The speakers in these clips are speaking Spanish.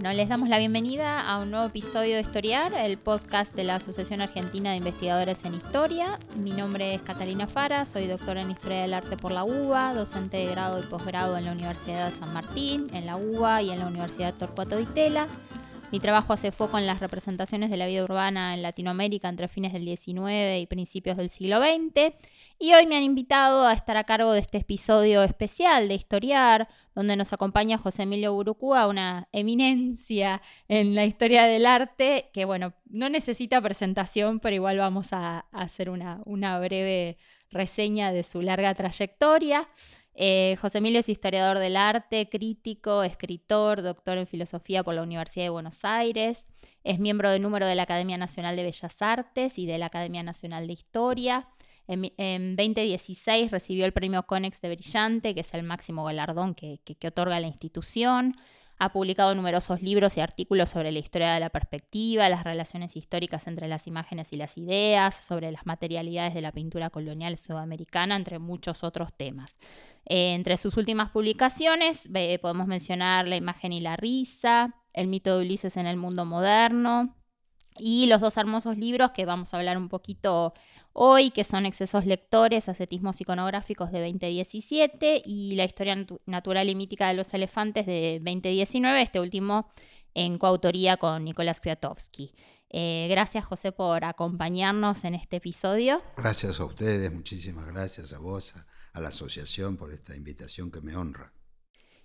Bueno, les damos la bienvenida a un nuevo episodio de Historiar, el podcast de la Asociación Argentina de Investigadores en Historia. Mi nombre es Catalina Fara, soy doctora en Historia del Arte por la UBA, docente de grado y posgrado en la Universidad de San Martín, en la UBA y en la Universidad Torcuato Di Tela. Mi trabajo hace foco en las representaciones de la vida urbana en Latinoamérica entre fines del XIX y principios del siglo XX. Y hoy me han invitado a estar a cargo de este episodio especial de Historiar, donde nos acompaña José Emilio Burucúa, una eminencia en la historia del arte, que bueno, no necesita presentación, pero igual vamos a, hacer una, una breve reseña de su larga trayectoria. Eh, José Emilio es historiador del arte, crítico, escritor, doctor en filosofía por la Universidad de Buenos Aires. Es miembro de número de la Academia Nacional de Bellas Artes y de la Academia Nacional de Historia. En, 2016 recibió el premio Conex de Brillante, que es el máximo galardón que otorga la institución. Ha publicado numerosos libros y artículos sobre la historia de la perspectiva, las relaciones históricas entre las imágenes y las ideas, sobre las materialidades de la pintura colonial sudamericana, entre muchos otros temas. Eh, entre sus últimas publicaciones podemos mencionar La imagen y la risa, El mito de Ulises en el mundo moderno y los dos hermosos libros que vamos a hablar un poquito hoy, que son Excesos lectores, Ascetismos iconográficos de 2017 y La historia natural y mítica de los elefantes de 2019, este último en coautoría con Nicolás Kwiatowski. Eh, gracias José por acompañarnos en este episodio. Gracias a ustedes, muchísimas gracias a vos, a la asociación por esta invitación que me honra.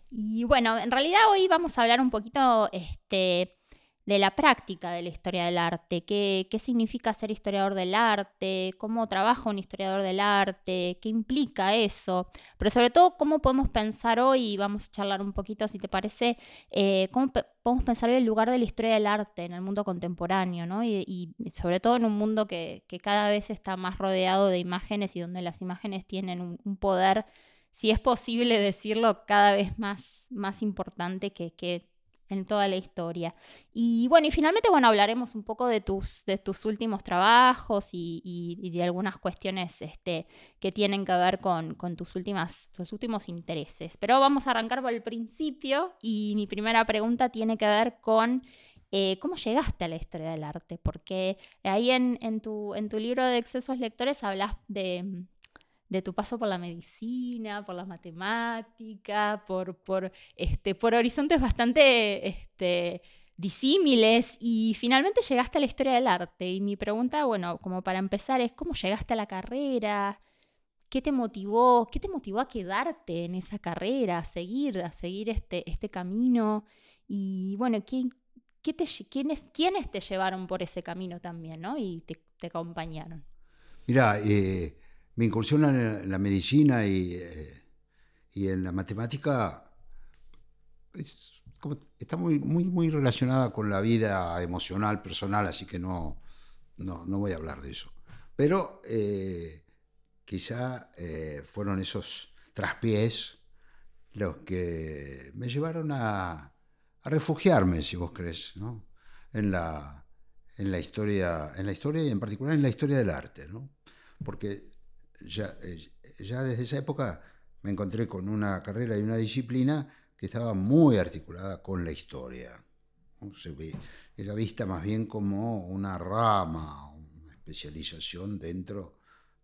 Y bueno, en realidad hoy vamos a hablar un poquito este, de la práctica de la historia del arte, qué, qué significa ser historiador del arte, cómo trabaja un historiador del arte, qué implica eso, pero sobre todo cómo podemos pensar hoy, vamos a charlar un poquito si te parece, eh, cómo podemos pensar hoy el lugar de la historia del arte en el mundo contemporáneo, ¿no? y, sobre todo en un mundo que, cada vez está más rodeado de imágenes y donde las imágenes tienen un, poder, si es posible decirlo, cada vez más, más importante que, que en toda la historia. Y bueno, y finalmente, bueno, hablaremos un poco de tus, de tus últimos trabajos y, de algunas cuestiones este, que tienen que ver con, tus, últimas, tus últimos intereses. Pero vamos a arrancar por el principio y mi primera pregunta tiene que ver con eh, cómo llegaste a la historia del arte, porque ahí en, en, tu, en tu libro de excesos lectores hablas de de tu paso por la medicina, por la matemática, por, por, este, por horizontes bastante este, disímiles y finalmente llegaste a la historia del arte. Y mi pregunta, bueno, como para empezar, es cómo llegaste a la carrera, qué te motivó, qué te motivó a quedarte en esa carrera, a seguir, a seguir este, este camino y bueno, ¿qué, qué te, quiénes, quiénes te llevaron por ese camino también, ¿no? Y te, te acompañaron. Mira, eh, mi incursión en la medicina y, eh, y en la matemática está muy, muy, muy relacionada con la vida emocional, personal, así que no, no, voy a hablar de eso. Pero eh, quizá eh, fueron esos traspiés los que me llevaron a, a refugiarme, si vos crees, ¿no? en, la, en, la historia, en la historia y en particular en la historia del arte. ¿no? Porque ya, eh, ya desde esa época me encontré con una carrera y una disciplina que estaba muy articulada con la historia. Se ve, era vista más bien como una rama, una especialización dentro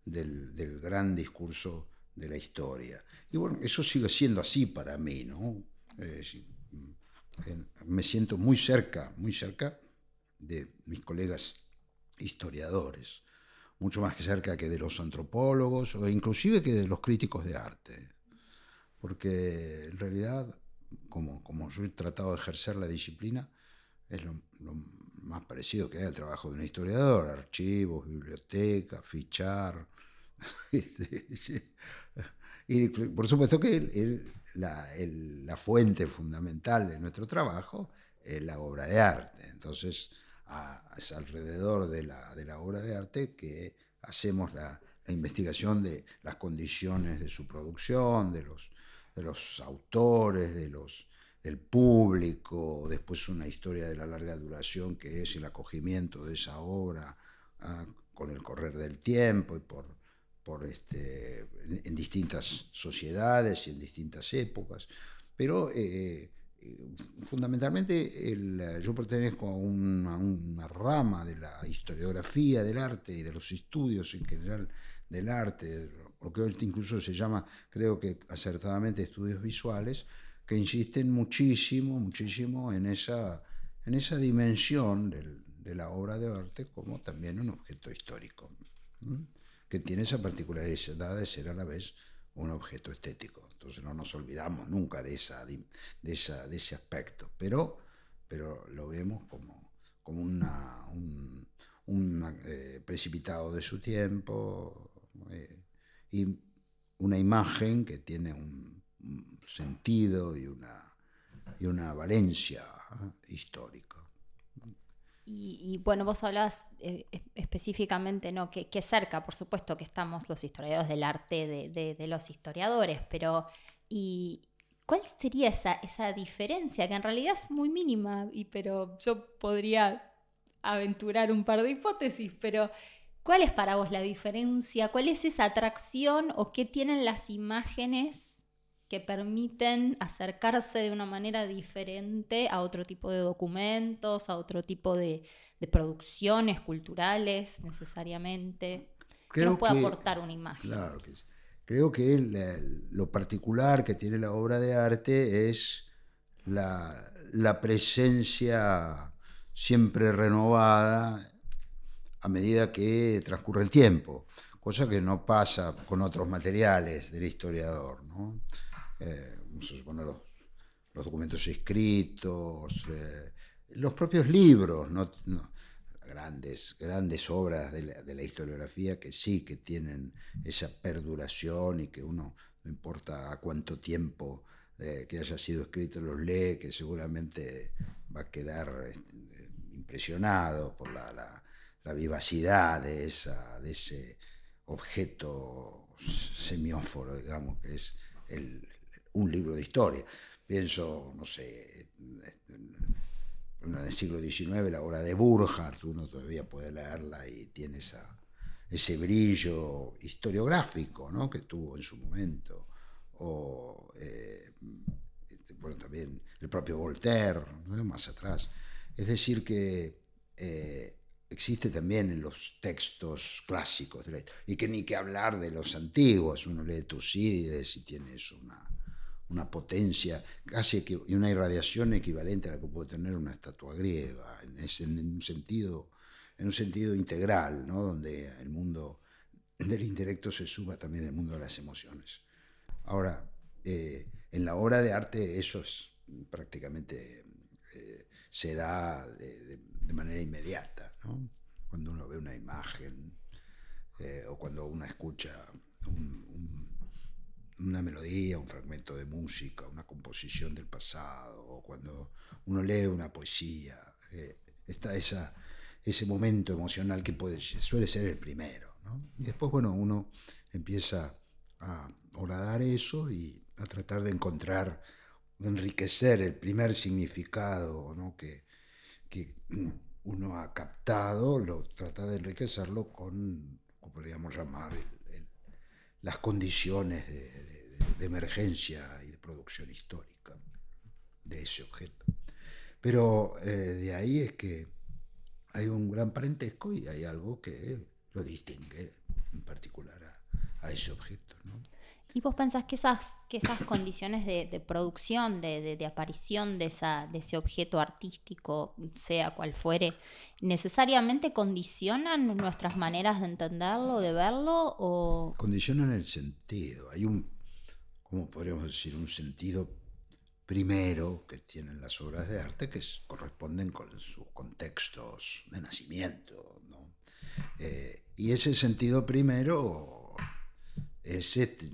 del, del, gran discurso de la historia. Y bueno, eso sigue siendo así para mí, ¿no? me siento muy cerca, muy cerca de mis colegas historiadores mucho más cerca que de los antropólogos o inclusive que de los críticos de arte. Porque en realidad, como, como yo he tratado de ejercer la disciplina, es lo, más parecido que hay al trabajo de un historiador, archivos, biblioteca, fichar. Este, y por supuesto que la, la fuente fundamental de nuestro trabajo es la obra de arte. Entonces, alrededor de la, de la, obra de arte que hacemos la, la investigación de las condiciones de su producción, de los, de los autores, de los, del público, después una historia de la larga duración que es el acogimiento de esa obra ah, con el correr del tiempo y por, por este, en, distintas sociedades y en distintas épocas. Pero eh, eh, fundamentalmente yo pertenezco a una, rama de la historiografía del arte y de los estudios en general del arte, lo que hoy incluso se llama, creo que acertadamente, estudios visuales, que insisten muchísimo, muchísimo en esa, en esa dimensión de la obra de arte como también un objeto histórico, que tiene esa particularidad de ser a la vez un objeto estético. Entonces no nos olvidamos nunca de, esa, de, esa, de ese aspecto, pero, pero lo vemos como, como un, eh, precipitado de su tiempo eh, y una imagen que tiene un sentido y una, y una valencia ¿eh? histórica. Y, bueno, vos hablabas eh, específicamente, ¿no? Que, cerca, por supuesto, que estamos los historiadores del arte de, los historiadores, pero ¿y cuál sería esa, esa diferencia? Que en realidad es muy mínima, y, pero yo podría aventurar un par de hipótesis, pero ¿cuál es para vos la diferencia? ¿Cuál es esa atracción o qué tienen las imágenes que permiten acercarse de una manera diferente a otro tipo de documentos, a otro tipo de, producciones culturales necesariamente. ¿Qué nos puede aportar una imagen? Claro que Creo que lo particular que tiene la obra de arte es la, la presencia siempre renovada a medida que transcurre el tiempo, cosa que no pasa con otros materiales del historiador. ¿no? Eh, los, documentos escritos, eh, los propios libros, no, grandes, grandes obras de la, historiografía que sí, que tienen esa perduración y que uno, no importa a cuánto tiempo eh, que haya sido escrito, los lee, que seguramente va a quedar este, impresionado por la, la, vivacidad de, esa, de ese objeto semióforo, digamos, que es el, un libro de historia. Pienso, no sé, en el siglo XIX, la obra de Burkhardt, uno todavía puede leerla y tiene esa, ese brillo historiográfico ¿no? que tuvo en su momento. O, eh, este, bueno, también el propio Voltaire, más atrás. Es decir, que eh, existe también en los textos clásicos, y que ni que hablar de los antiguos, uno lee Tucídides y tiene eso una, una potencia casi y una irradiación equivalente a la que puede tener una estatua griega, en, un, sentido, en un sentido integral, ¿no? donde el mundo del intelecto se suma también el mundo de las emociones. Ahora, eh, en la obra de arte eso es prácticamente eh, se da de, manera inmediata, cuando uno ve una imagen eh, o cuando uno escucha un una melodía, un fragmento de música, una composición del pasado, o cuando uno lee una poesía, eh, está esa, ese momento emocional que puede, suele ser el primero. Y después, bueno, uno empieza a horadar eso y a tratar de encontrar, de enriquecer el primer significado que, que uno ha captado, lo trata de enriquecerlo con, como podríamos llamar, las condiciones de, emergencia y de producción histórica de ese objeto. Pero eh, de ahí es que hay un gran parentesco y hay algo que lo distingue en particular a, ese objeto. ¿Y vos pensás que esas, que esas condiciones de, producción, de, aparición de, esa, de ese objeto artístico, sea cual fuere, necesariamente condicionan nuestras maneras de entenderlo, de verlo? O... Condicionan el sentido. Hay un, ¿cómo podríamos decir? Un sentido primero que tienen las obras de arte que corresponden con sus contextos de nacimiento. Eh, y ese sentido primero es este,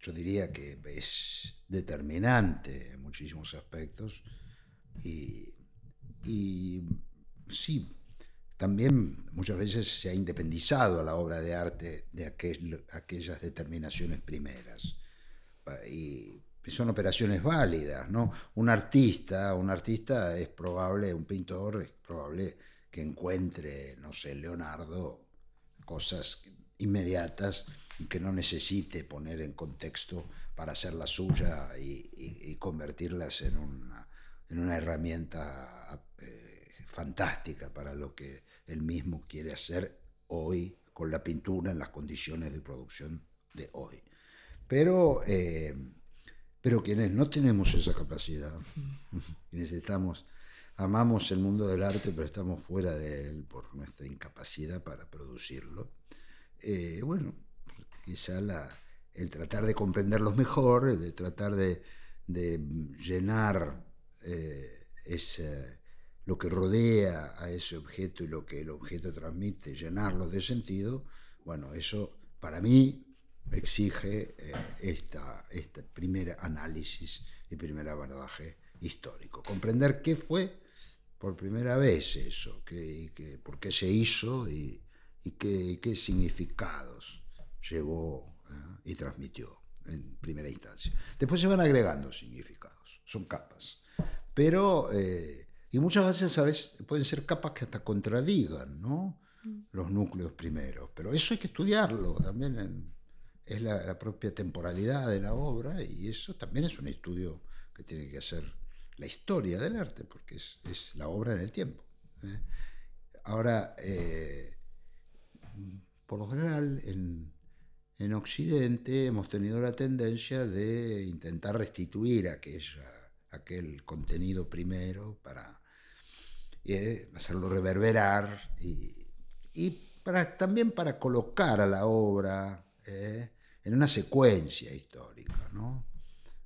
yo diría que es determinante en muchísimos aspectos y, sí, también muchas veces se ha independizado a la obra de arte de aquellas determinaciones primeras. Y son operaciones válidas, ¿no? Un artista, un artista es probable, un pintor es probable que encuentre, no sé, Leonardo, cosas inmediatas que no necesite poner en contexto para hacerla suya y, convertirlas en una, en una herramienta eh, fantástica para lo que él mismo quiere hacer hoy con la pintura en las condiciones de producción de hoy. Pero, eh, pero quienes no tenemos esa capacidad, quienes estamos, amamos el mundo del arte, pero estamos fuera de él por nuestra incapacidad para producirlo, eh, bueno, quizá el tratar de comprenderlos mejor, el de tratar de, llenar eh, lo que rodea a ese objeto y lo que el objeto transmite, llenarlo de sentido, bueno, eso para mí exige eh, esta, este primer análisis y primer abordaje histórico. Comprender qué fue por primera vez eso, que, por qué se hizo y, qué, qué, significados llevó eh, y transmitió en primera instancia. Después se van agregando significados, son capas. Pero eh, y muchas veces, ¿sabes? Pueden ser capas que hasta contradigan, ¿no? Los núcleos primeros. Pero eso hay que estudiarlo también. es la, propia temporalidad de la obra y eso también es un estudio que tiene que hacer la historia del arte, porque es, la obra en el tiempo. ¿eh? Ahora, por lo general, en, en Occidente hemos tenido la tendencia de intentar restituir aquella, aquel contenido primero para eh, hacerlo reverberar y, también para colocar a la obra eh, en una secuencia histórica, ¿no?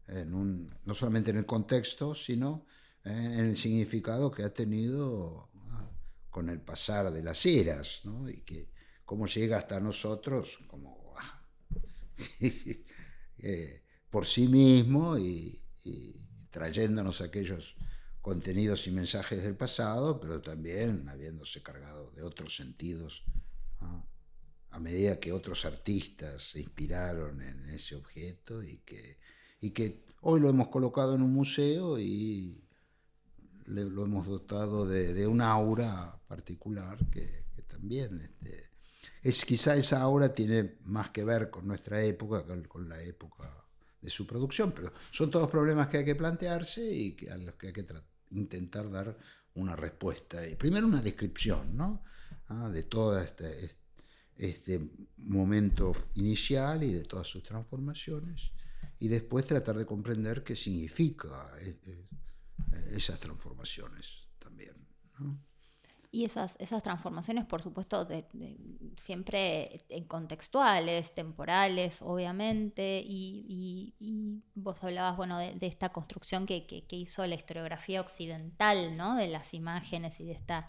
En un, no solamente en el contexto, sino eh, en el significado que ha tenido con el pasar de las eras, ¿no? y que cómo llega hasta nosotros como por sí mismo y, trayéndonos aquellos contenidos y mensajes del pasado, pero también habiéndose cargado de otros sentidos a medida que otros artistas se inspiraron en ese objeto y que, hoy lo hemos colocado en un museo y lo hemos dotado de, un aura particular que, también este, es quizá esa aura tiene más que ver con nuestra época que con la época de su producción, pero son todos problemas que hay que plantearse y que, a los que hay que intentar dar una respuesta. Primero una descripción ¿no? Ah, de todo este, este momento inicial y de todas sus transformaciones, y después tratar de comprender qué significa eh, eh, esas transformaciones también. Y esas, esas transformaciones, por supuesto, siempre en contextuales, temporales, obviamente, y, vos hablabas, bueno, de, esta construcción que, hizo la historiografía occidental, ¿no? De las imágenes y de esta,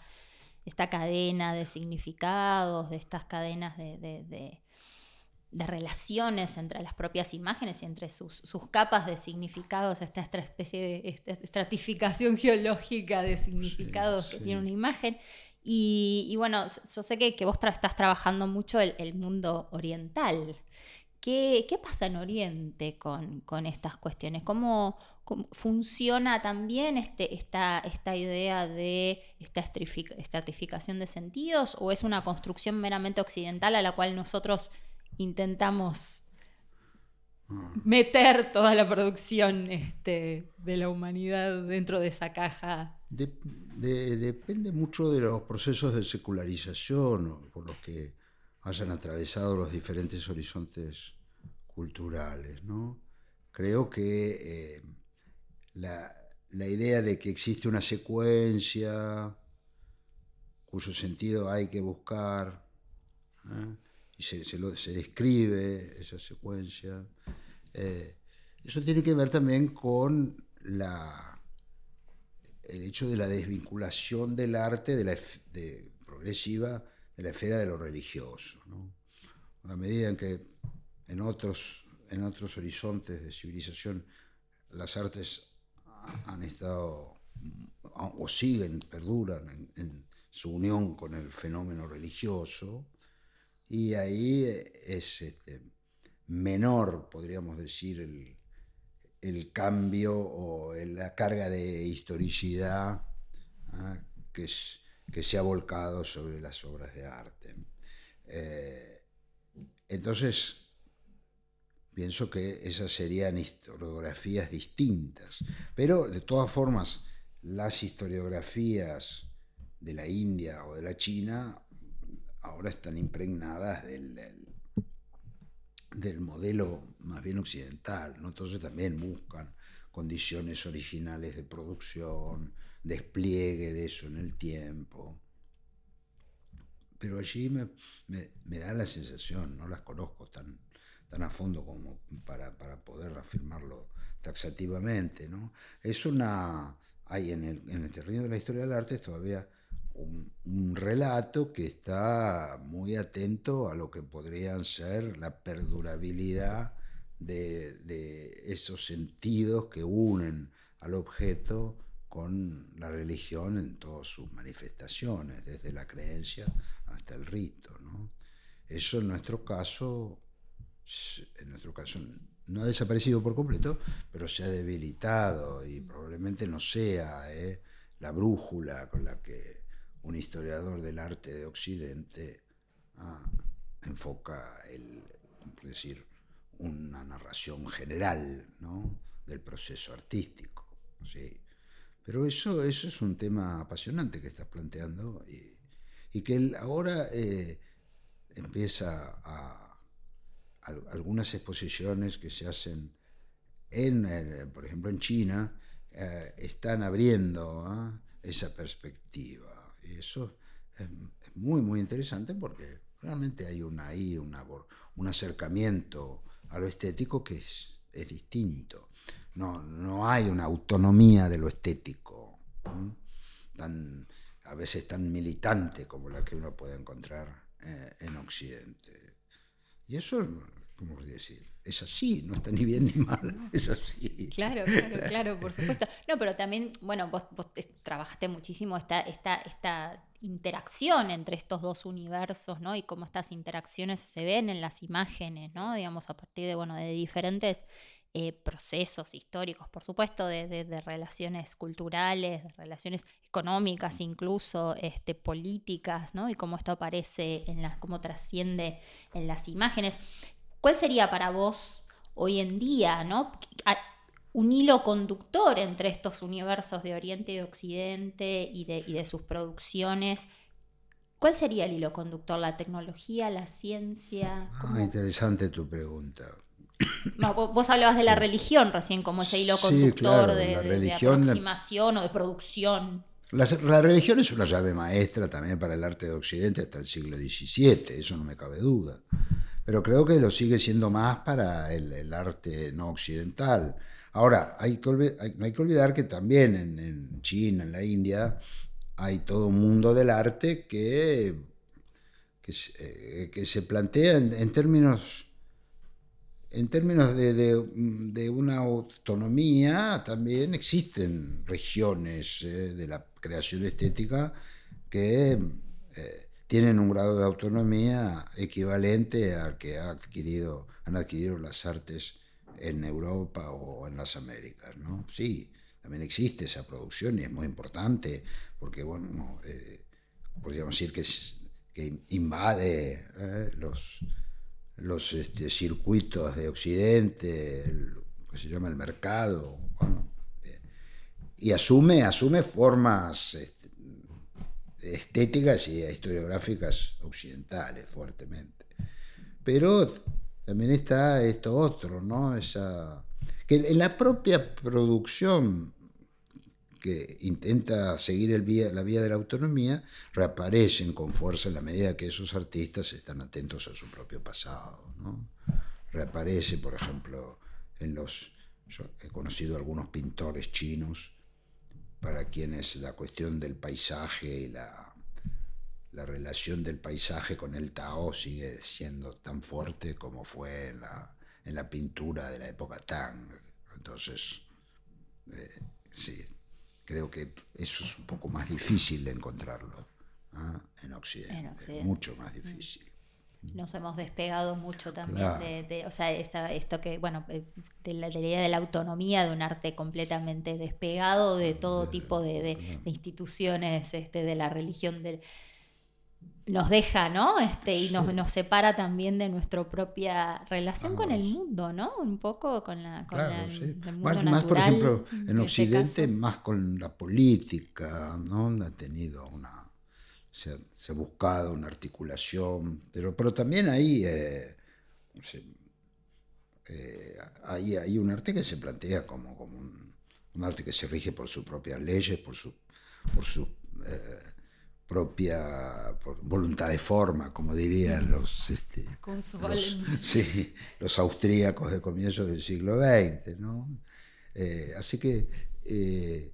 esta cadena de significados, de estas cadenas de, relaciones entre las propias imágenes y entre sus, capas de significados, esta especie de estratificación geológica de significados que tiene una imagen. Y, bueno, yo sé que, vos estás trabajando mucho el, mundo oriental. ¿Qué, pasa en Oriente con, estas cuestiones? ¿Cómo, funciona también este, esta, esta idea de esta estratificación de sentidos o es una construcción meramente occidental a la cual nosotros intentamos ah. meter toda la producción este, de la humanidad dentro de esa caja? depende mucho de los procesos de secularización por los que hayan atravesado los diferentes horizontes culturales. ¿no? Creo que eh, la, idea de que existe una secuencia cuyo sentido hay que buscar ¿eh? Y se, se, describe esa secuencia, eh, eso tiene que ver también con la el hecho de la desvinculación del arte de la, progresiva de la esfera de lo religioso. ¿no? A la medida en que en otros, en otros horizontes de civilización las artes han estado o siguen, perduran en, su unión con el fenómeno religioso, y ahí es este, menor, podríamos decir, el, el cambio o la carga de historicidad ¿ah? que, que, se ha volcado sobre las obras de arte. Eh, entonces, pienso que esas serían historiografías distintas, pero de todas formas, las historiografías de la India o de la China ahora están impregnadas del del modelo más bien occidental, ¿no? entonces también buscan condiciones originales de producción, despliegue de eso en el tiempo. Pero allí me, me, da la sensación, no las conozco tan, tan a fondo como para, para poder afirmarlo taxativamente. ¿no? Es una, hay en el, en el terreno de la historia del arte todavía un, relato que está muy atento a lo que podrían ser la perdurabilidad de, esos sentidos que unen al objeto con la religión en todas sus manifestaciones, desde la creencia hasta el rito. Eso en nuestro caso, en nuestro caso no ha desaparecido por completo, pero se ha debilitado y probablemente no sea ¿eh? la brújula con la que un historiador del arte de Occidente enfoca el, decir, una narración general del proceso artístico. ¿sí? Pero eso, eso es un tema apasionante que estás planteando y, que ahora eh, empieza a, algunas exposiciones que se hacen en, eh, por ejemplo, en China, eh, están abriendo ¿ah? esa perspectiva. Y eso es, muy, muy interesante porque realmente hay una, ahí un acercamiento a lo estético que es, es distinto. No, no hay una autonomía de lo estético, tan, a veces tan militante como la que uno puede encontrar eh, en Occidente. Y eso, es así, no está ni bien ni mal, es así. Claro, claro, claro, por supuesto. No, pero también, bueno, vos, trabajaste muchísimo esta, esta, esta interacción entre estos dos universos, ¿no? Y cómo estas interacciones se ven en las imágenes, ¿no? Digamos, a partir de, bueno, de diferentes eh, procesos históricos, por supuesto, de, relaciones culturales, de relaciones económicas, incluso este, políticas, ¿no? Y cómo esto aparece en las, cómo trasciende en las imágenes. ¿Cuál sería para vos hoy en día, ¿no? un hilo conductor entre estos universos de Oriente y Occidente y de, sus producciones? ¿Cuál sería el hilo conductor? ¿La tecnología, la ciencia? Ah, interesante tu pregunta. vos hablabas de la religión recién como ese hilo conductor de, aproximación o de producción. La, la, religión es una llave maestra también para el arte de Occidente hasta el siglo XVII, eso no me cabe duda pero creo que lo sigue siendo más para el, arte no occidental. Ahora, hay que no hay que olvidar que también en, China, en la India, hay todo un mundo del arte que, que, eh, se plantea en, términos, en términos de, una autonomía, también existen regiones eh, de la creación estética que... Eh, tienen un grado de autonomía equivalente al que ha adquirido, han adquirido las artes en Europa o en las Américas. ¿no? Sí, también existe esa producción y es muy importante porque, bueno, eh, podríamos decir que, invade eh, los, los este, circuitos de Occidente, lo que se llama el mercado, eh, y asume, asume formas... Estéticas y historiográficas occidentales fuertemente. Pero también está esto otro, ¿no? Esa, que en la propia producción que intenta seguir el vía, la vía de la autonomía, reaparecen con fuerza en la medida que esos artistas están atentos a su propio pasado. ¿no? Reaparece, por ejemplo, en los... He conocido algunos pintores chinos para quienes la cuestión del paisaje y la, la relación del paisaje con el Tao sigue siendo tan fuerte como fue en la, en la pintura de la época Tang. Entonces, eh, sí, creo que eso es un poco más difícil de encontrarlo ¿ah? en, Occidente, En Occidente. mucho más difícil. Nos hemos despegado mucho también Claro. de, de- o sea, esta- esto que, bueno, eh, de la, de la idea de la autonomía de un arte completamente despegado de todo tipo de, instituciones, este, de la religión, del nos deja, ¿no? Este, y nos, Sí. nos separa también de nuestra propia relación con el mundo, ¿no? Un poco con la con Claro, la- sí. el mundo Más, más, por ejemplo, en Occidente, más con la política, ¿no? Ha tenido una. Se ha, se ha buscado una articulación, pero, pero también ahí. eh, se- eh, hay, hay un arte que se plantea como, como un, un arte que se rige por sus propias leyes, por su, por su eh, propia por voluntad de forma, como dirían los, este, los, Kunstwollen. sí, los austríacos de comienzos del siglo XX. ¿no? Eh, así que eh,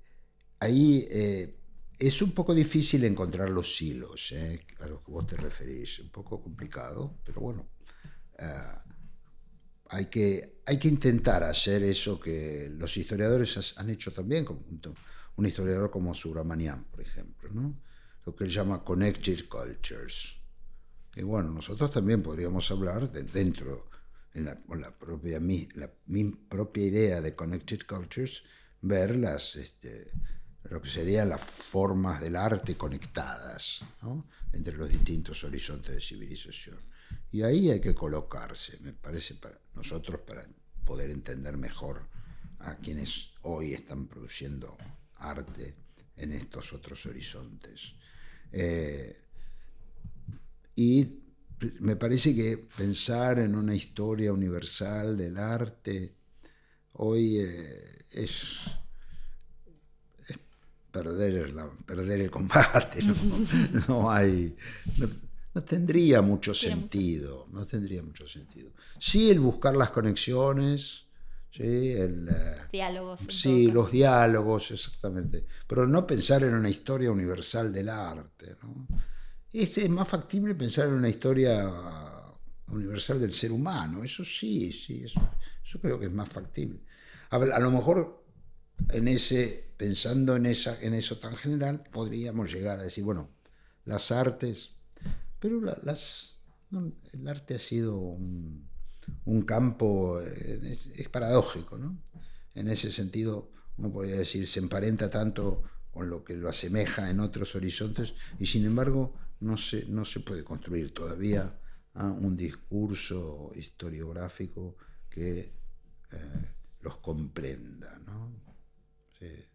ahí eh, es un poco difícil encontrar los hilos eh, a los que vos te referís, un poco complicado, pero bueno, ah, hay, que, hay que intentar hacer eso que los historiadores has- han hecho también, como un, historiador como Subramanian, por ejemplo, ¿no? lo que él llama Connected Cultures. Y bueno, nosotros también podríamos hablar de dentro, en la, con la propia, mi, la, mi propia idea de Connected Cultures, ver las, este, lo que serían las formas del arte conectadas entre los distintos horizontes de civilización. Y ahí hay que colocarse, me parece, para nosotros, para poder entender mejor a quienes hoy están produciendo arte en estos otros horizontes. Eh, y me parece que pensar en una historia universal del arte hoy eh, es perder, la- perder el combate. No, No hay. No, no tendría mucho sentido. No tendría mucho sentido. Sí, el buscar las conexiones. Sí, el. eh, Diálogos. Sí, los diálogos, exactamente. Pero no pensar en una historia universal del arte. ¿no? Es, es más factible pensar en una historia universal del ser humano. Eso sí, sí, eso, eso creo que es más factible. A, ver, a lo mejor en ese, pensando en, esa, en eso tan general, podríamos llegar a decir, bueno, las artes, pero la- las, el arte ha sido un, un campo, eh, es, es paradójico, ¿no? En ese sentido, uno podría decir, se emparenta tanto con lo que lo asemeja en otros horizontes y sin embargo no se, no se puede construir todavía ah, un discurso historiográfico que eh, los comprenda, ¿no? Se,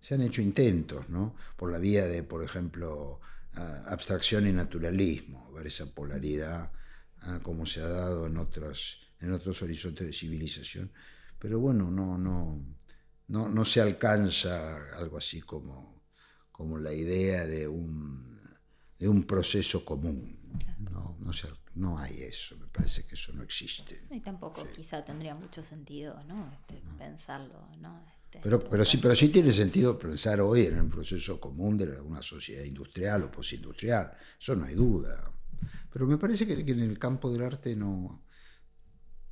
se han hecho intentos, ¿no? Por la vía de, por ejemplo, abstracción y naturalismo, ver esa polaridad como se ha dado en otros, en otros horizontes de civilización. Pero bueno, no, no, no, no se alcanza algo así como, como la idea de un, de un proceso común. No, no, se- no hay eso, me parece que eso no existe. Y tampoco quizá tendría mucho sentido, ¿no? Este, Pensarlo, ¿no? Pero, pero, sí, pero sí tiene sentido pensar hoy en un proceso común de una sociedad industrial o postindustrial, eso no hay duda. Pero me parece que, en el campo del arte no,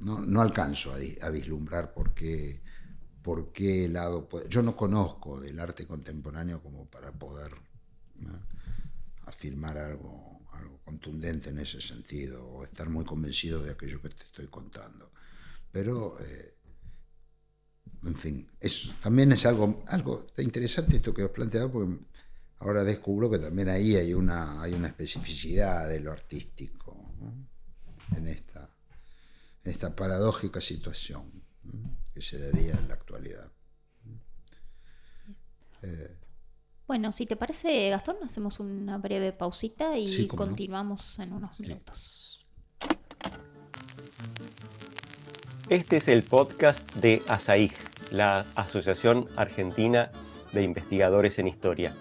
no, no alcanzo a, a vislumbrar por qué, por qué lado Yo no conozco del arte contemporáneo como para poder ¿no? afirmar algo, algo contundente en ese sentido o estar muy convencido de aquello que te estoy contando. Pero... eh, en fin, también es algo, algo interesante esto que os planteaba, porque ahora descubro que también ahí hay una, hay una especificidad de lo artístico ¿no? en, esta, en esta paradójica situación ¿no? que se daría en la actualidad. Eh, Bueno, si te parece, Gastón, hacemos una breve pausita y Sí, cómo no. continuamos en unos minutos. Este es el podcast de ASAIG, la Asociación Argentina de Investigadores en Historia.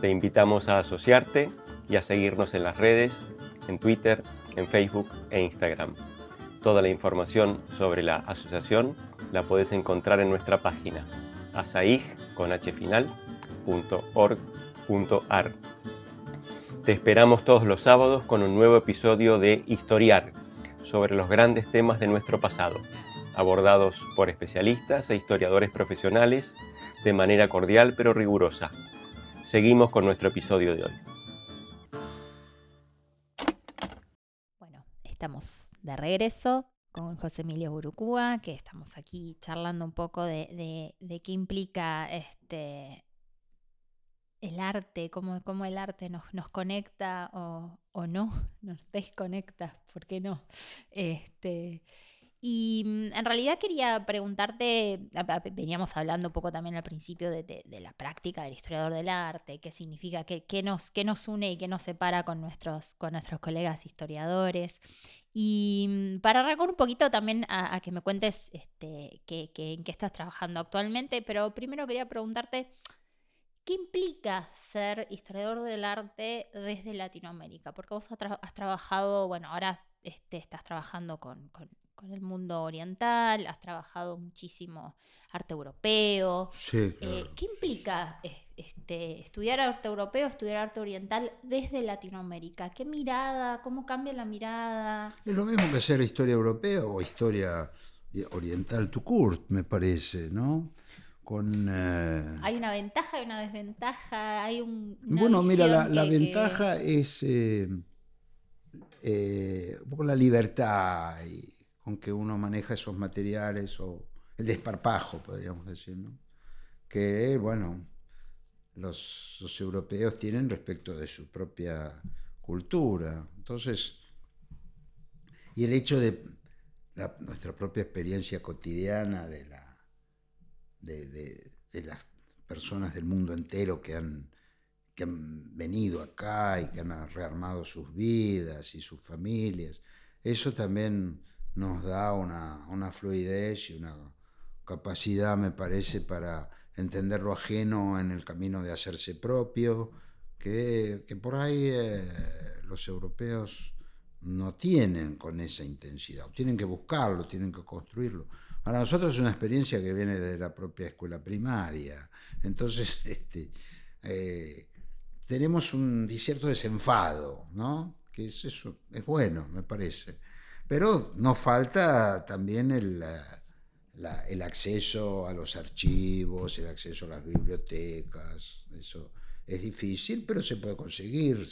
Te invitamos a asociarte y a seguirnos en las redes, en Twitter, en Facebook e Instagram. Toda la información sobre la asociación la puedes encontrar en nuestra página asaig.org.ar. Te esperamos todos los sábados con un nuevo episodio de Historiar sobre los grandes temas de nuestro pasado, abordados por especialistas e historiadores profesionales de manera cordial pero rigurosa. Seguimos con nuestro episodio de hoy. Bueno, estamos de regreso con José Emilio Burucúa, que estamos aquí charlando un poco de qué implica este, el arte, cómo, cómo el arte nos, nos conecta o, o, no, nos desconecta, ¿por qué no? Este, y mm, en realidad quería preguntarte, veníamos hablando un poco también al principio de, la práctica del historiador del arte, qué significa, qué, nos, qué nos une y qué nos separa con nuestros, con nuestros colegas historiadores. Y mm, para arrancar un poquito también a, que me cuentes este, qué, en qué estás trabajando actualmente, pero primero quería preguntarte, ¿qué implica ser historiador del arte desde Latinoamérica? Porque vos has, trabajado, bueno, ahora este, estás trabajando con con el mundo oriental, has trabajado muchísimo arte europeo. Sí, eh, ¿Qué implica eh, este, estudiar arte europeo, estudiar arte oriental desde Latinoamérica? ¿Qué mirada? ¿Cómo cambia la mirada? Es lo mismo que ser historia europea o historia oriental tu court, me parece, ¿no? Con, eh, Hay una ventaja y una desventaja, hay un... Bueno, mira, la, ventaja es un poco la libertad y con que uno maneja esos materiales o el desparpajo, podríamos decir, ¿no? que, bueno, los, europeos tienen respecto de su propia cultura. Entonces, y el hecho de nuestra propia experiencia cotidiana de, la, de, las personas del mundo entero que han, que han venido acá y que han rearmado sus vidas y sus familias, eso también nos da una, fluidez y una capacidad, me parece, para entender lo ajeno en el camino de hacerse propio, que, por ahí eh, los europeos no tienen con esa intensidad, tienen que buscarlo, tienen que construirlo. Para nosotros es una experiencia que viene de la propia escuela primaria, entonces este, eh, tenemos un cierto desenfado, ¿no? que es, eso es bueno, me parece. Pero nos falta también el, el acceso a los archivos, el acceso a las bibliotecas. Eso es difícil, pero se puede conseguir.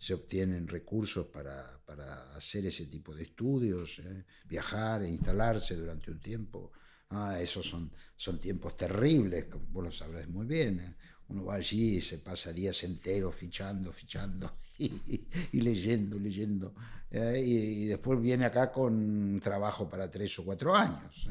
Se, obtienen recursos para, hacer ese tipo de estudios, ¿eh? viajar e instalarse durante un tiempo. Ah, esos son, son tiempos terribles, vos lo sabrás muy bien. ¿eh? Uno va allí y se pasa días enteros fichando, fichando y, leyendo, leyendo. Eh, y, después viene acá con trabajo para tres o cuatro años.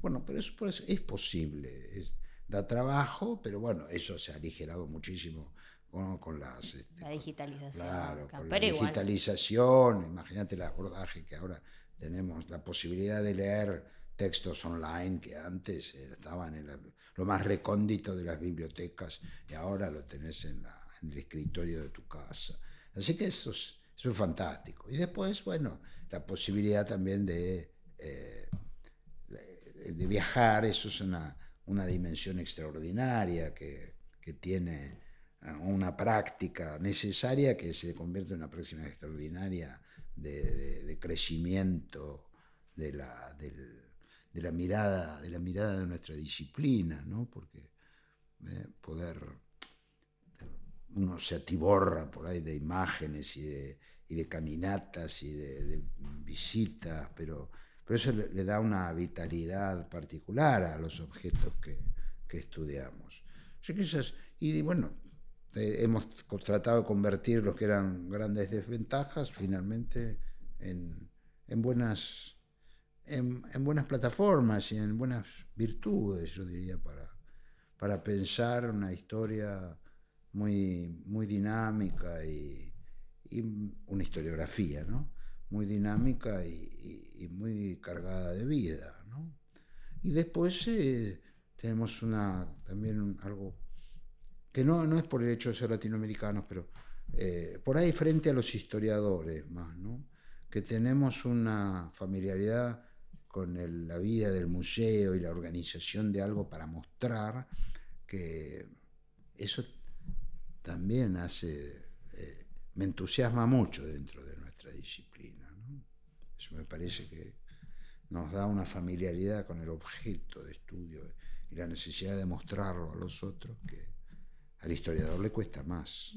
Bueno, pero eso pues, es posible. Es, da trabajo, pero bueno, eso se ha aligerado muchísimo con, las, este, la digitalización. Claro, con la digitalización. Imagínate el abordaje que ahora tenemos, la posibilidad de leer textos online que antes estaban en lo más recóndito de las bibliotecas y ahora lo tenés en, el escritorio de tu casa. Así que eso es, eso fantástico. Y después, bueno, la posibilidad también de, eh, de viajar, eso es una, una dimensión extraordinaria que, que, tiene una práctica necesaria que se convierte en una práctica extraordinaria de, de, crecimiento de la, de, la mirada, de la mirada de nuestra disciplina, ¿no? porque eh, poder uno se atiborra por ahí de imágenes y de, y de caminatas y de, visitas, pero, pero eso le, da una vitalidad particular a los objetos que, que estudiamos. y bueno, eh, hemos tratado de convertir lo que eran grandes desventajas finalmente en, en buenas, en, en, buenas plataformas y en buenas virtudes, yo diría, para, pensar una historia muy, dinámica y, una historiografía. Muy dinámica y, muy cargada de vida, ¿no? Y después eh, tenemos una, también algo que no, no es por el hecho de ser latinoamericanos, pero eh, por ahí frente a los historiadores más, ¿no? Que tenemos una familiaridad con la vida del museo y la organización de algo para mostrar que eso también hace, eh, me entusiasma mucho dentro de nuestra disciplina. Eso me parece que nos da una familiaridad con el objeto de estudio y la necesidad de mostrarlo a los otros que al historiador le cuesta más.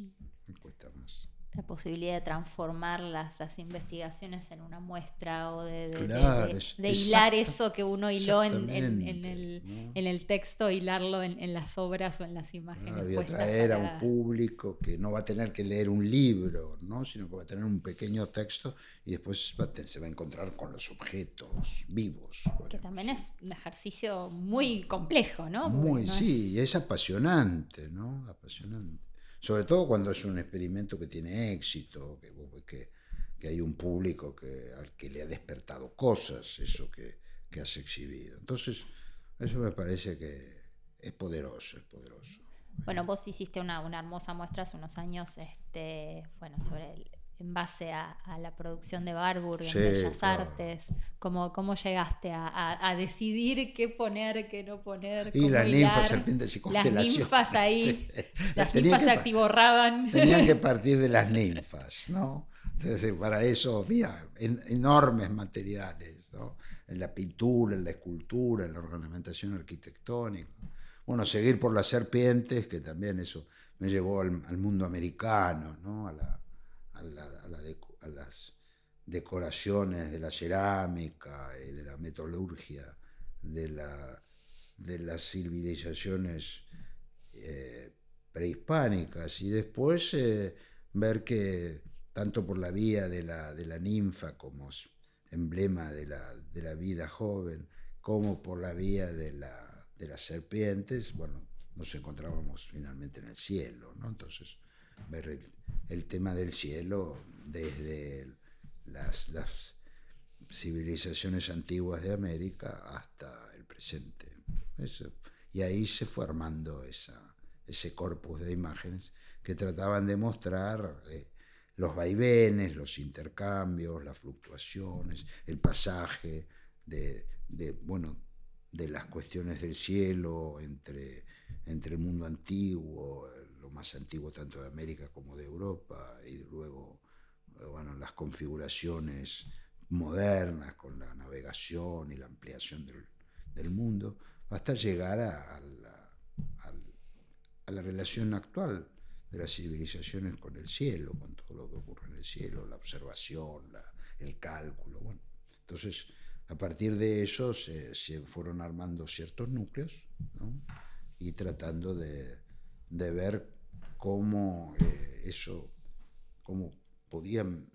Le cuesta más. La posibilidad de transformar las, las investigaciones en una muestra o de, de- de- Claro, de- es- de hilar eso que uno hiló en, en- el, ¿no? en el texto, hilarlo en, en las obras o en las imágenes. Y puestas atraer a un público que no va a tener que leer un libro, ¿no? sino que va a tener un pequeño texto y después va se va a encontrar con los objetos vivos. Que también es un ejercicio muy complejo, ¿no? Muy, no sí, y es- es apasionante, ¿no? Apasionante. Sobre todo cuando es un experimento que tiene éxito, que, que hay un público que, al que le ha despertado cosas, eso que, que has exhibido. Entonces, eso me parece que es poderoso, es poderoso. Bueno, vos hiciste una, una hermosa muestra hace unos años, este, bueno, sobre el- en base a, a la producción de Barburg en Sí, Bellas claro. Artes. ¿Cómo, cómo llegaste a, a- a decidir qué poner, qué no poner? Y las ninfas, serpientes y Las constelaciones. ninfas ahí, sí. Las ninfas se actiborraban. Tenían que partir de las ninfas, ¿no? Entonces, para eso había en- enormes materiales, ¿no? En la pintura, en la escultura, en la ornamentación arquitectónica. Bueno, seguir por las serpientes, que también eso me llevó al, al mundo americano, ¿no? A, la- a la- a las decoraciones de la cerámica y de la metalurgia, de, la, de las civilizaciones eh, prehispánicas y después eh, ver que tanto por la vía de la, de la ninfa como emblema de la, de la vida joven, como por la vía de, la, de las serpientes, bueno, nos encontrábamos finalmente en el cielo, ¿no? Entonces, ver el, tema del cielo desde las, las civilizaciones antiguas de América hasta el presente. Eso. Y ahí se fue armando esa, ese corpus de imágenes que trataban de mostrar eh, los vaivenes, los intercambios, las fluctuaciones, el pasaje de, de, bueno, de las cuestiones del cielo entre, entre el mundo antiguo, lo más antiguo tanto de América como de Europa, y luego eh, bueno, las configuraciones modernas con la navegación y la ampliación del, del mundo, hasta llegar a, a la, a la relación actual de las civilizaciones con el cielo, con todo lo que ocurre en el cielo, la observación, la- el cálculo. Bueno, entonces, a partir de eso se, se fueron armando ciertos núcleos ¿no? y tratando de, de ver cómo eh, eso, cómo podían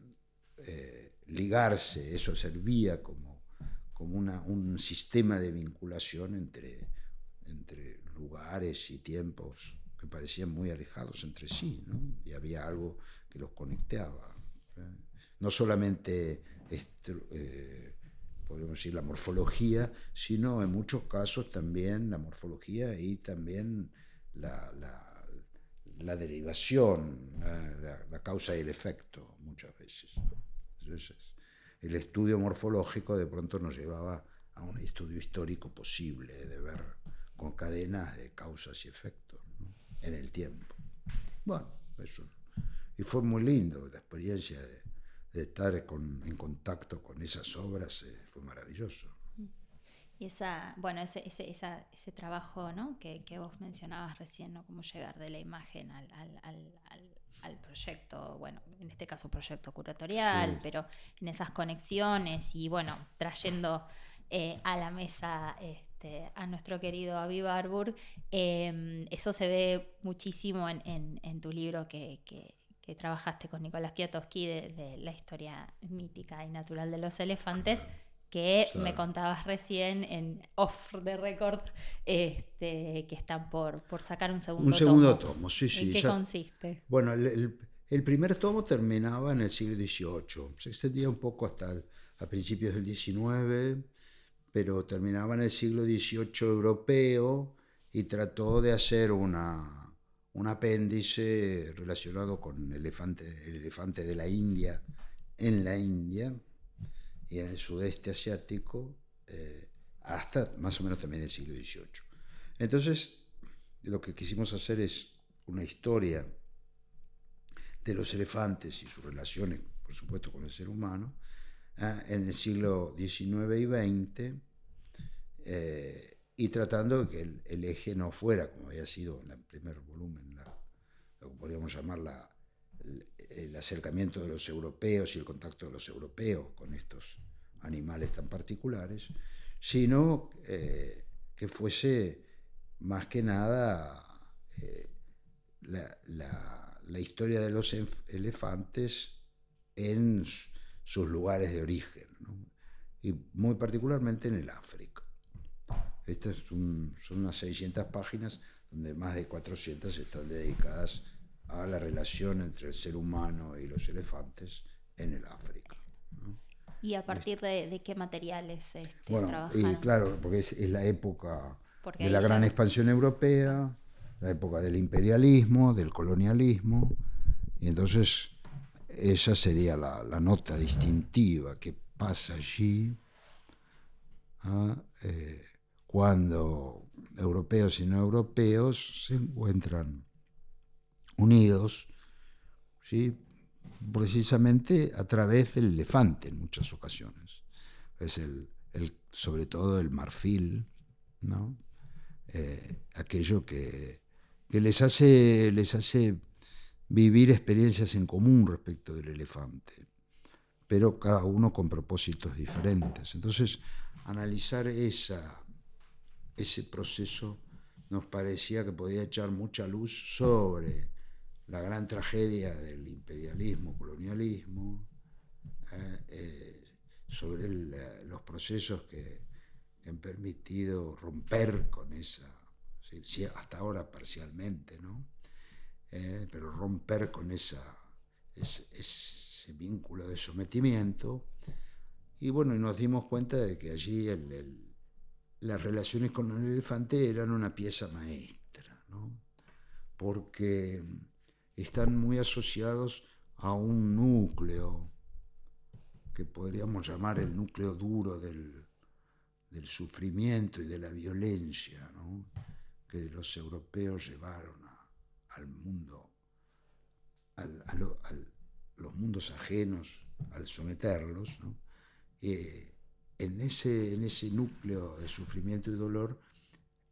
eh, ligarse, eso servía como, como una- un sistema de vinculación entre, entre lugares y tiempos que parecían muy alejados entre sí, ¿no? y había algo que los conectaba. ¿eh? No solamente, podríamos decir, la morfología, sino en muchos casos también la morfología y también la- la derivación, la, causa y el efecto, muchas veces. Entonces, el estudio morfológico de pronto nos llevaba a un estudio histórico posible de ver con cadenas de causas y efectos en el tiempo. Bueno, eso. Y fue muy lindo la experiencia de, de estar con- en contacto con esas obras, eh, fue maravilloso. Y esa, bueno, ese, ese, esa- ese trabajo ¿no? que, que vos mencionabas recién, ¿no? Cómo llegar de la imagen al, al, al, al- proyecto, bueno, en este caso proyecto curatorial, Sí. pero en esas conexiones y bueno, trayendo eh, a la mesa este, a nuestro querido Avi Barbour, eh, eso se ve muchísimo en, en- en tu libro que, que- que trabajaste con Nicolás Kwiatkowski de, de la historia mítica y natural de los elefantes, que Sí. me contabas recién en off the record, este, que están por, por sacar un segundo Un segundo tomo. tomo, sí, sí. ¿En qué ya- consiste? Bueno, el, el- el primer tomo terminaba en el siglo XVIII, se extendía un poco hasta el- a principios del XIX, pero terminaba en el siglo XVIII europeo y trató de hacer una, un apéndice relacionado con el elefante, el elefante de la India en la India y en el sudeste asiático eh, hasta más o menos también el siglo XVIII. Entonces, lo que quisimos hacer es una historia de los elefantes y sus relaciones, por supuesto, con el ser humano, ah, en el siglo XIX y XX, eh, y tratando de que el, eje no fuera, como había sido en el primer volumen, lo que podríamos llamar la, el acercamiento de los europeos y el contacto de los europeos con estos animales tan particulares, sino eh, que fuese más que nada eh, la, historia de los elefantes en sus lugares de origen, y muy particularmente en el África. Estas son, unas 600 páginas donde más de 400 están dedicadas a la relación entre el ser humano y los elefantes en el África. ¿Y a partir de, qué materiales este, bueno, claro, porque es, la época de la gran expansión europea, la época del imperialismo, del colonialismo, y entonces esa sería la, nota distintiva que pasa allí ¿ah? eh, cuando europeos y no europeos se encuentran unidos, ¿sí? precisamente a través del elefante en muchas ocasiones. Es el, sobre todo el marfil, ¿no? Eh, aquello que, les, hace, les hace vivir experiencias en común respecto del elefante, pero cada uno con propósitos diferentes. Entonces, analizar ese proceso nos parecía que podía echar mucha luz sobre la gran tragedia del imperialismo, colonialismo, eh, eh, sobre los procesos que, han permitido romper con esa, hasta ahora parcialmente, ¿no? Eh, pero romper con esa, ese, vínculo de sometimiento. Y bueno, nos dimos cuenta de que allí las relaciones con el elefante eran una pieza maestra, ¿no? porque están muy asociados a un núcleo que podríamos llamar el núcleo duro del, sufrimiento y de la violencia que los europeos llevaron al mundo, a los mundos ajenos, al someterlos. en, ese, en ese núcleo de sufrimiento y dolor,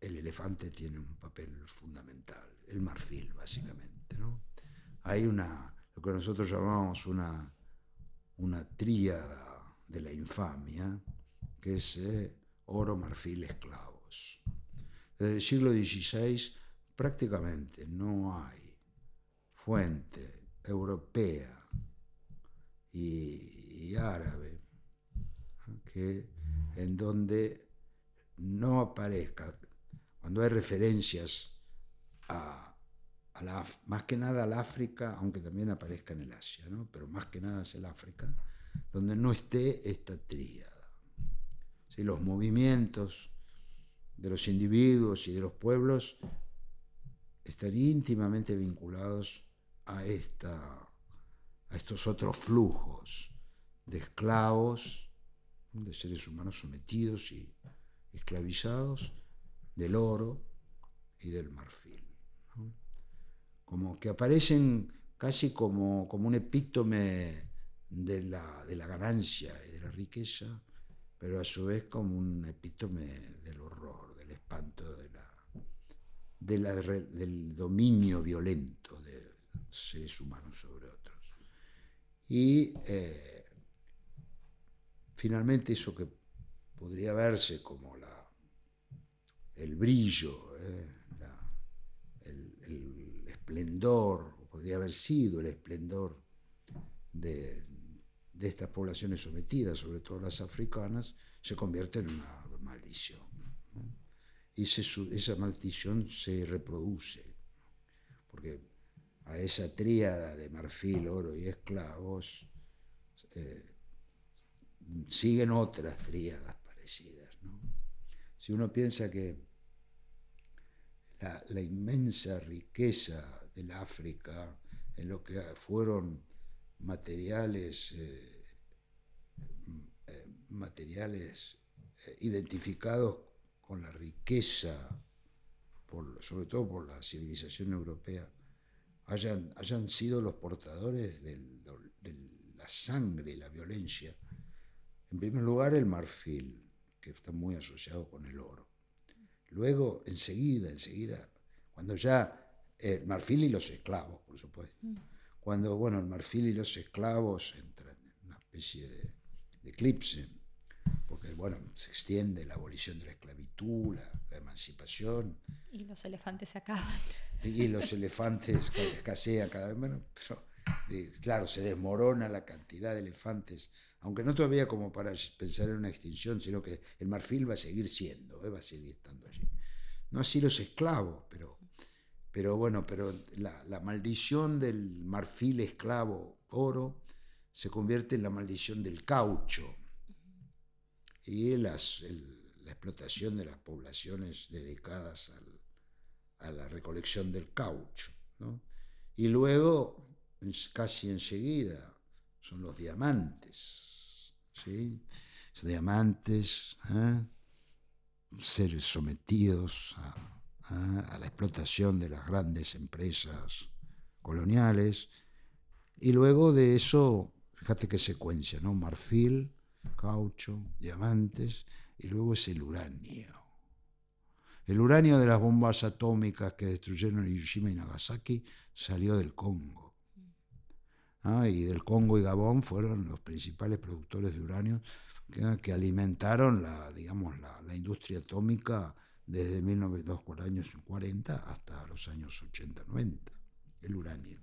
el elefante tiene un papel fundamental, el marfil básicamente. ¿no? Hay una, lo que nosotros llamamos una, una tríada de la infamia, que es eh, oro, marfil, esclavos. Desde el siglo XVI prácticamente no hay fuente europea y, árabe en donde no aparezca, cuando hay referencias a más que nada al África, aunque también aparezca en el Asia, pero más que nada es el África, donde no esté esta tríada. Los movimientos de los individuos y de los pueblos están íntimamente vinculados a, esta, a estos otros flujos de esclavos, de seres humanos sometidos y esclavizados, del oro y del marfil como que aparecen casi como, como un epítome de la, de la ganancia y de la riqueza, pero a su vez como un epítome del horror, del espanto, de la, del dominio violento de seres humanos sobre otros. Y eh, finalmente eso que podría verse como la, el brillo, eh, esplendor, podría haber sido el esplendor de, estas poblaciones sometidas, sobre todo las africanas, se convierte en una maldición. Y esa maldición se reproduce, porque a esa tríada de marfil, oro y esclavos eh, siguen otras tríadas parecidas. Si uno piensa que la, inmensa riqueza del África, en lo que fueron materiales, eh, eh, materiales eh, identificados con la riqueza, sobre todo por la civilización europea, hayan, hayan sido los portadores de la sangre y la violencia. En primer lugar, el marfil, que está muy asociado con el oro. Luego, enseguida, enseguida, cuando ya el marfil y los esclavos, por supuesto. Mm. cuando bueno, el marfil y los esclavos entran en una especie de, de eclipse, porque bueno, se extiende la abolición de la esclavitud, la, la emancipación, Y los elefantes se acaban. y los elefantes que escasea cada vez menos, pero claro, se desmorona la cantidad de elefantes, aunque no todavía como para pensar en una extinción, sino que el marfil va a seguir siendo, eh, va a seguir estando allí. No así los esclavos, pero, pero bueno, pero la, maldición del marfil esclavo oro se convierte en la maldición del caucho y la explotación de las poblaciones dedicadas a la recolección del caucho. Y luego, casi enseguida, son los diamantes. ¿sí? Los diamantes, ¿eh? seres sometidos a, a- la explotación de las grandes empresas coloniales. Y luego de eso, fíjate qué secuencia, ¿no? Marfil, caucho, diamantes, y luego es el uranio. El uranio de las bombas atómicas que destruyeron Hiroshima y Nagasaki salió del Congo. Ah, y del Congo y Gabón fueron los principales productores de uranio que, que alimentaron la, digamos, la, la industria atómica desde 1940 hasta los años 80-90, el uranio.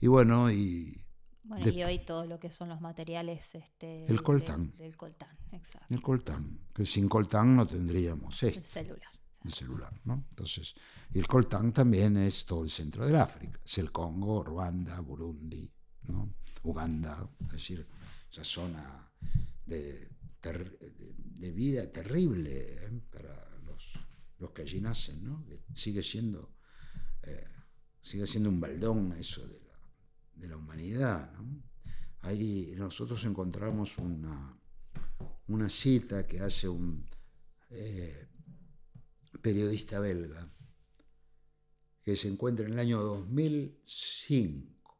Y bueno, y Bueno, De- y hoy todo lo que son los materiales. Este, El coltán. Del, del coltán, exacto. el coltán, que sin coltán no tendríamos El esto. celular. el celular, ¿no? Entonces, el coltán también es todo el centro del África, es el Congo, Ruanda, Burundi, ¿no? Uganda, es decir, esa zona de, de- de vida terrible ¿eh? para los, que allí nacen, ¿no? Que sigue siendo, eh, sigue siendo un baldón eso de la, humanidad, ¿no? Ahí nosotros encontramos una, una cita que hace un eh, periodista belga que se encuentra en el año 2005,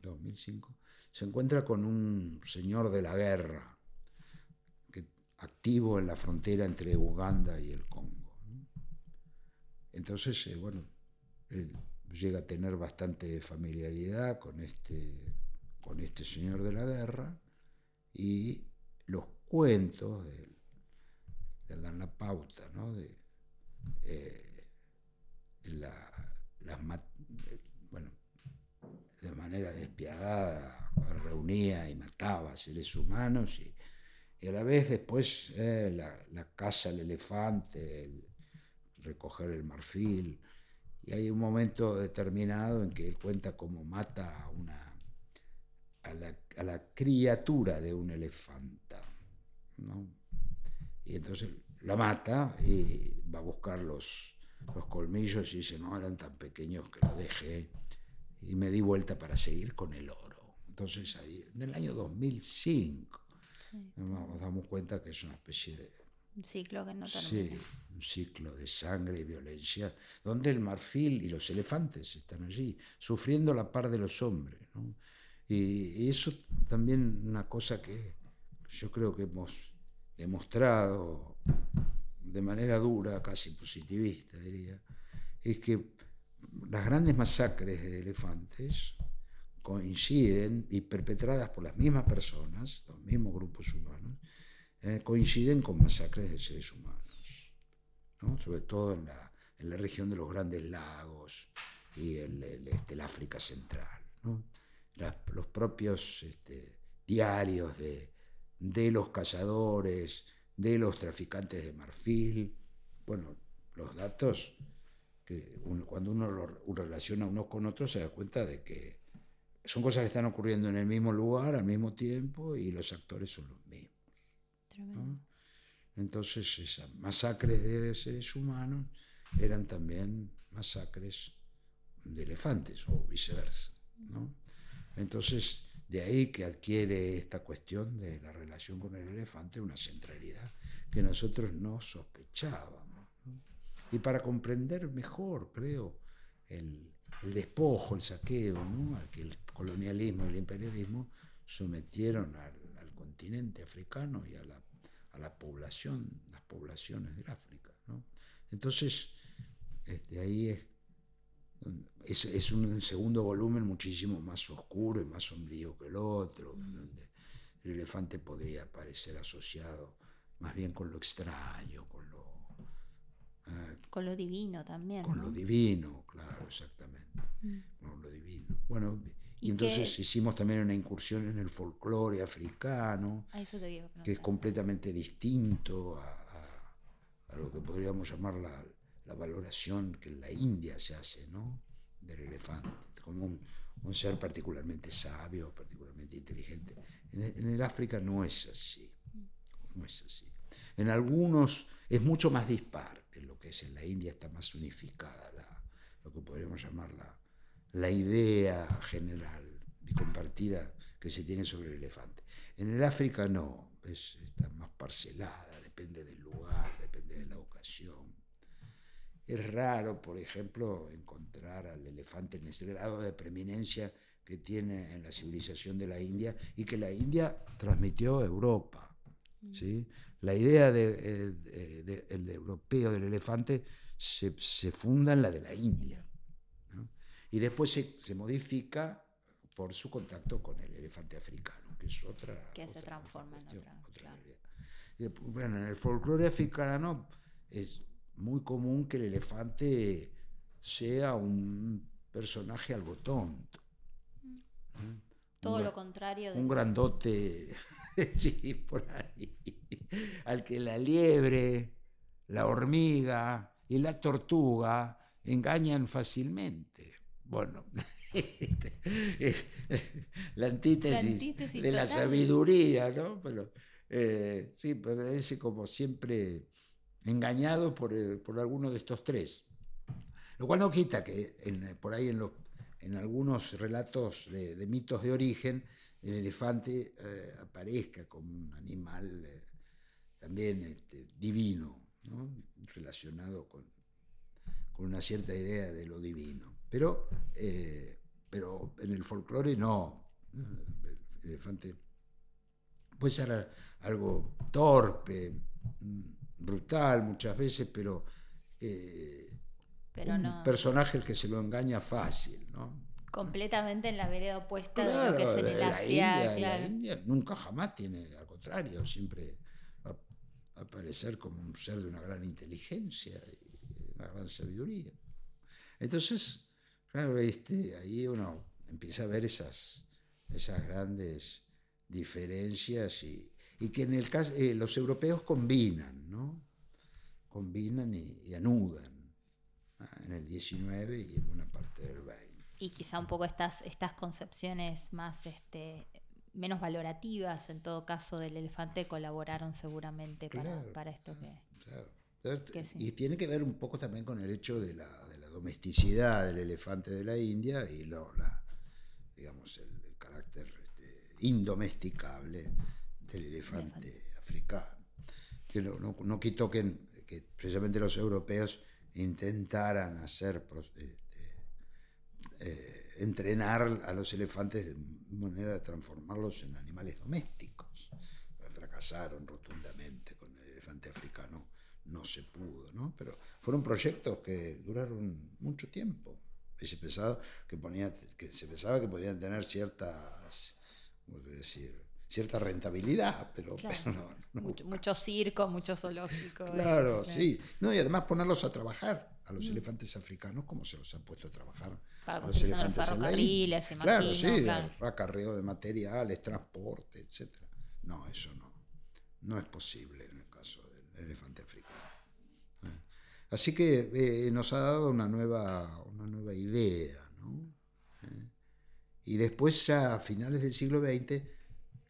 2005 se encuentra con un señor de la guerra activo en la frontera entre Uganda y el Congo. Entonces, eh, bueno, él llega a tener bastante familiaridad con este, con este señor de la guerra y los cuentos de dan la pauta, ¿no? De, eh, la, bueno, de manera despiadada reunía y mataba seres humanos y, y a la vez después eh, la, la caza al elefante, el recoger el marfil, y hay un momento determinado en que él cuenta cómo mata a una a la, a la criatura de un elefanta, ¿no? Y entonces la mata y va a buscar los, los colmillos y dice, no, eran tan pequeños que lo dejé. Y me di vuelta para seguir con el oro. Entonces ahí, en el año 2005, Sí. nos damos cuenta que es una especie de, Un ciclo que no Sí, termina. un ciclo de sangre y violencia, donde el marfil y los elefantes están allí, sufriendo la par de los hombres. ¿no? Y, y eso también una cosa que yo creo que hemos demostrado de manera dura, casi positivista, diría, es que las grandes masacres de elefantes coinciden y perpetradas por las mismas personas, los mismos grupos humanos, eh, coinciden con masacres de seres humanos, ¿no? sobre todo en la, en la región de los grandes lagos y el, el, este, el África Central. ¿no? Los propios este, diarios de, de los cazadores, de los traficantes de marfil, bueno, los datos que cuando uno lo relaciona unos con otros se da cuenta de que son cosas que están ocurriendo en el mismo lugar al mismo tiempo y los actores son los mismos. ¿no? Entonces esas masacres de seres humanos eran también masacres de elefantes o viceversa. ¿no? Entonces de ahí que adquiere esta cuestión de la relación con el elefante una centralidad que nosotros no sospechábamos. ¿no? Y para comprender mejor, creo, el, el despojo, el saqueo, ¿no? al que el colonialismo y el imperialismo sometieron al, al continente africano y a la, a la población, las poblaciones del África. ¿no? Entonces, este, ahí es es, es un segundo volumen muchísimo más oscuro y más sombrío que el otro, donde el elefante podría parecer asociado más bien con lo extraño, con lo, eh, Con lo divino también. con ¿no? lo divino, claro, exactamente, con lo divino. Bueno, y, ¿Y entonces qué- hicimos también una incursión en el folclore africano, A eso te que es completamente distinto a, a- a lo que podríamos llamar la, la valoración que en la India se hace, ¿no? Del elefante, como un, un ser particularmente sabio, particularmente inteligente. En, el- en el África no es así, no es así. En algunos es mucho más dispar que lo que es en la India, está más unificada la, lo que podríamos llamar la, la idea general y compartida que se tiene sobre el elefante. En el África no, es, está más parcelada, depende del lugar, depende de la ocasión. Es raro, por ejemplo, encontrar al elefante en ese grado de preeminencia que tiene en la civilización de la India y que la India transmitió a Europa. ¿sí? La idea de, eh, de- de- europeo del elefante se, se funda en la de la India. Y después se, se modifica por su contacto con el elefante africano, que es otra. Que se otra- transforma en otra, claro. después, bueno, en el folclore africano es muy común que el elefante sea un personaje algo tonto. Todo Un lo contrario de un grandote, sí, por ahí, al que la liebre, la hormiga y la tortuga engañan fácilmente. Bueno, este, es la antítesis, La antítesis de la sabiduría, ¿no? Pero eh, sí, parece como siempre engañado por, el- por alguno de estos tres. Lo cual no quita que en- por ahí en, los, en algunos relatos de, de mitos de origen el elefante eh, aparezca como un animal eh, también este, divino, ¿no? relacionado con, con una cierta idea de lo divino. Pero, eh, pero en el folclore no. El elefante puede ser algo torpe, mm, brutal muchas veces, pero eh, Pero un no. personaje el que se lo engaña fácil, ¿no? completamente en la vereda opuesta de lo que es en el Asia, India, claro. la India nunca jamás tiene, al contrario, siempre va a aparecer como un ser de una gran inteligencia y una gran sabiduría. Entonces, claro, este, ahí uno empieza a ver esas, esas grandes diferencias y, y que en el caso, eh, los europeos combinan, ¿no? Combinan y, y anudan en el 19 y en una parte del 20. Y quizá un poco estas, estas concepciones más este menos valorativas en todo caso del elefante colaboraron seguramente para, Claro. para esto que Claro. Que sí. Y tiene que ver un poco también con el hecho de la domesticidad del elefante de la India y lo, la, digamos, el, el carácter este, indomesticable del elefante africano. Que no, no, no quitó que, que precisamente los europeos intentaran hacer, este, eh, entrenar a los elefantes de manera de transformarlos en animales domésticos. Fracasaron rotundamente con el elefante africano, no se pudo, ¿no? Pero fueron proyectos que duraron mucho tiempo. Y se pensaba que, ponía, que se pensaba que podían tener ciertas, ¿cómo se puede decir? cierta rentabilidad, pero, Claro. pero no, no, mucho, mucho circo, mucho zoológico. Claro, eh, sí. No, y además ponerlos a trabajar a los elefantes africanos como se los ha puesto a trabajar Mm. Para a los de elefantes en la ferrocarriles, India. Claro, imagino, sí, claro. el acarreo de materiales, transporte, etcétera. No, eso no. No es posible en el caso del elefante africano. ¿eh? Así que eh, nos ha dado una nueva, una nueva idea, ¿no? ¿Eh? Y después ya a finales del siglo XX,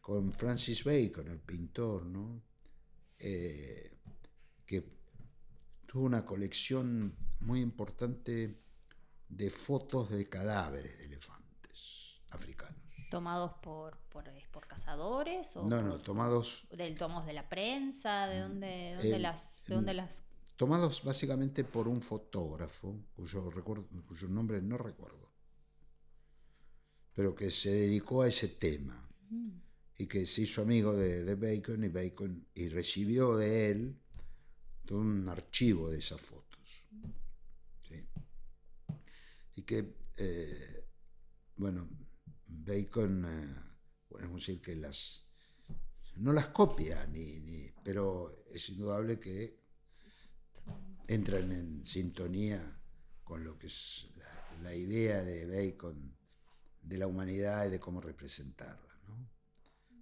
con Francis Bacon, el pintor, ¿no? Que tuvo una colección muy importante de fotos de cadáveres de elefantes africanos. Tomados por, por, por cazadores o No, no, tomados, del tomos de la prensa, de dónde, de dónde El- las, de dónde las tomados básicamente por un fotógrafo cuyo, recuerdo, cuyo nombre no recuerdo, pero que se dedicó a ese tema y que se hizo amigo de, de Bacon y Bacon y recibió de él todo un archivo de esas fotos. ¿sí? y que, eh, bueno, Bacon, eh, podemos decir que las, no las copia, ni, ni- pero es indudable que entran en sintonía con lo que es la, la idea de Bacon de la humanidad y de cómo representarla. ¿no?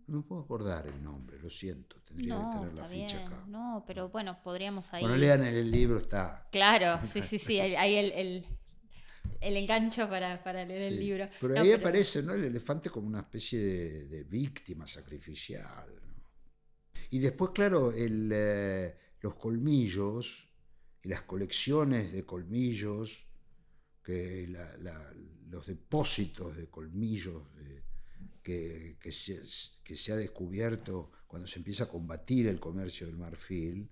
No me puedo acordar el nombre, lo siento, tendría que No, tener la ficha bien. acá. No, pero bueno, podríamos ahí. Bueno, lean el libro, está. Claro, sí, sí, sí. El, el, el engancho para, para leer el libro. Pero No, ahí aparece ¿no? el elefante como una especie de, de víctima sacrificial. ¿no? Y después, claro, el, eh, los colmillos y las colecciones de colmillos, que la- la- los depósitos de colmillos eh, que, que se, que se ha descubierto cuando se empieza a combatir el comercio del marfil,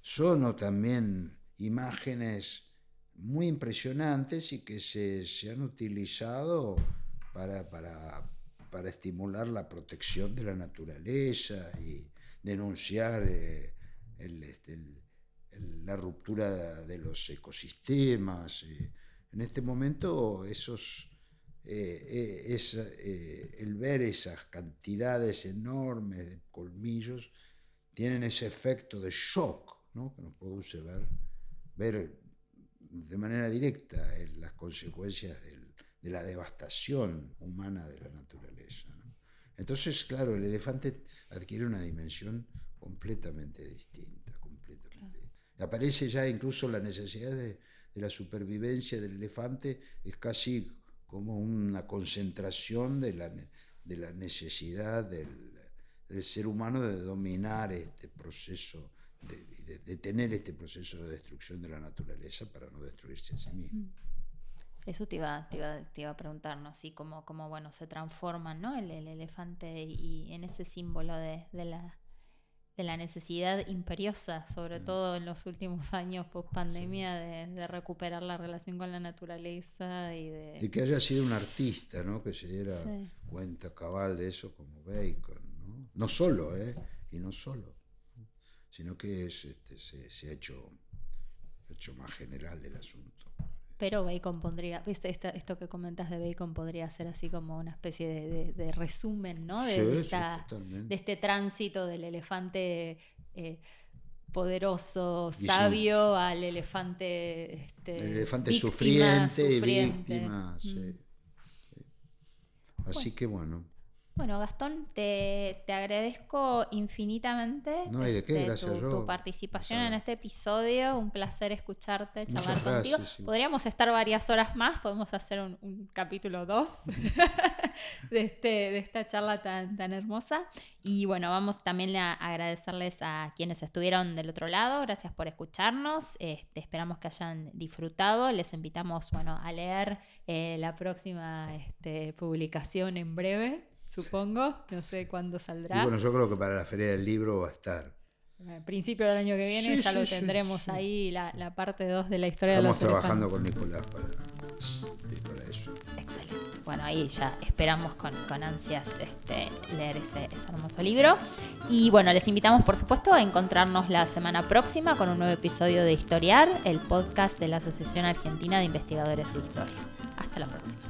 son o también imágenes muy impresionantes y que se, se han utilizado para, para, para estimular la protección de la naturaleza y denunciar eh, este, la ruptura de los ecosistemas. eh. En este momento esos, eh, eh, el ver esas cantidades enormes de colmillos tienen ese efecto de shock ¿no? que nos produce ver, ver de manera directa eh, las consecuencias del- de la devastación humana de la naturaleza. ¿no? Entonces, claro, el elefante adquiere una dimensión completamente distinta, completamente. Aparece ya incluso la necesidad de, de la supervivencia del elefante, es casi como una concentración de la, de la necesidad del, del ser humano de dominar este proceso, de, y de, de tener este proceso de destrucción de la naturaleza para no destruirse a sí mismo. Eso te iba, te iba, te iba a preguntar, ¿no? Sí, cómo, cómo bueno, se transforman, ¿no? El, el elefante y en ese símbolo de, de la, de la necesidad imperiosa, sobre Mm. todo en los últimos años post pandemia, de, de recuperar la relación con la naturaleza y de... Y que haya sido un artista, ¿no? Que se diera Sí. cuenta cabal de eso como Bacon, ¿no? No solo, ¿eh? Y no solo. Sino que es, este, se, se ha hecho, hecho más general el asunto. Pero Bacon pondría, viste, Esta- esto que comentas de Bacon podría ser así como una especie de, de- de resumen, ¿no? De, Sí, de sí, esta- de este tránsito del elefante eh, poderoso, sabio, al elefante... Este, El elefante víctima, sufriente, sufriente. y víctima, Mm. sí. Así que bueno, Bueno, Gastón, te, te agradezco infinitamente No hay de qué, este, gracias tu, yo. tu participación Gracias. en este episodio. Un placer escucharte, charlar contigo. sí. Podríamos estar varias horas más, podemos hacer un, un capítulo 2 de, este, de esta charla tan, tan hermosa. Y bueno, vamos también a agradecerles a quienes estuvieron del otro lado. Gracias por escucharnos. Este, esperamos que hayan disfrutado. Les invitamos bueno, a leer eh, la próxima este, publicación en breve, supongo. No sé cuándo y saldrá. bueno, yo creo que para la Feria del Libro va a estar. A principio del año que viene Sí, ya sí, lo tendremos sí. ahí, la, la parte 2 de la historia Estamos de los trabajando elefantes. con Nicolás para, para eso. Excelente. Bueno, ahí ya esperamos con, con ansias este, leer ese, ese hermoso libro. Y bueno, les invitamos por supuesto a encontrarnos la semana próxima con un nuevo episodio de Historiar, el podcast de la Asociación Argentina de Investigadores de Historia. Hasta la próxima.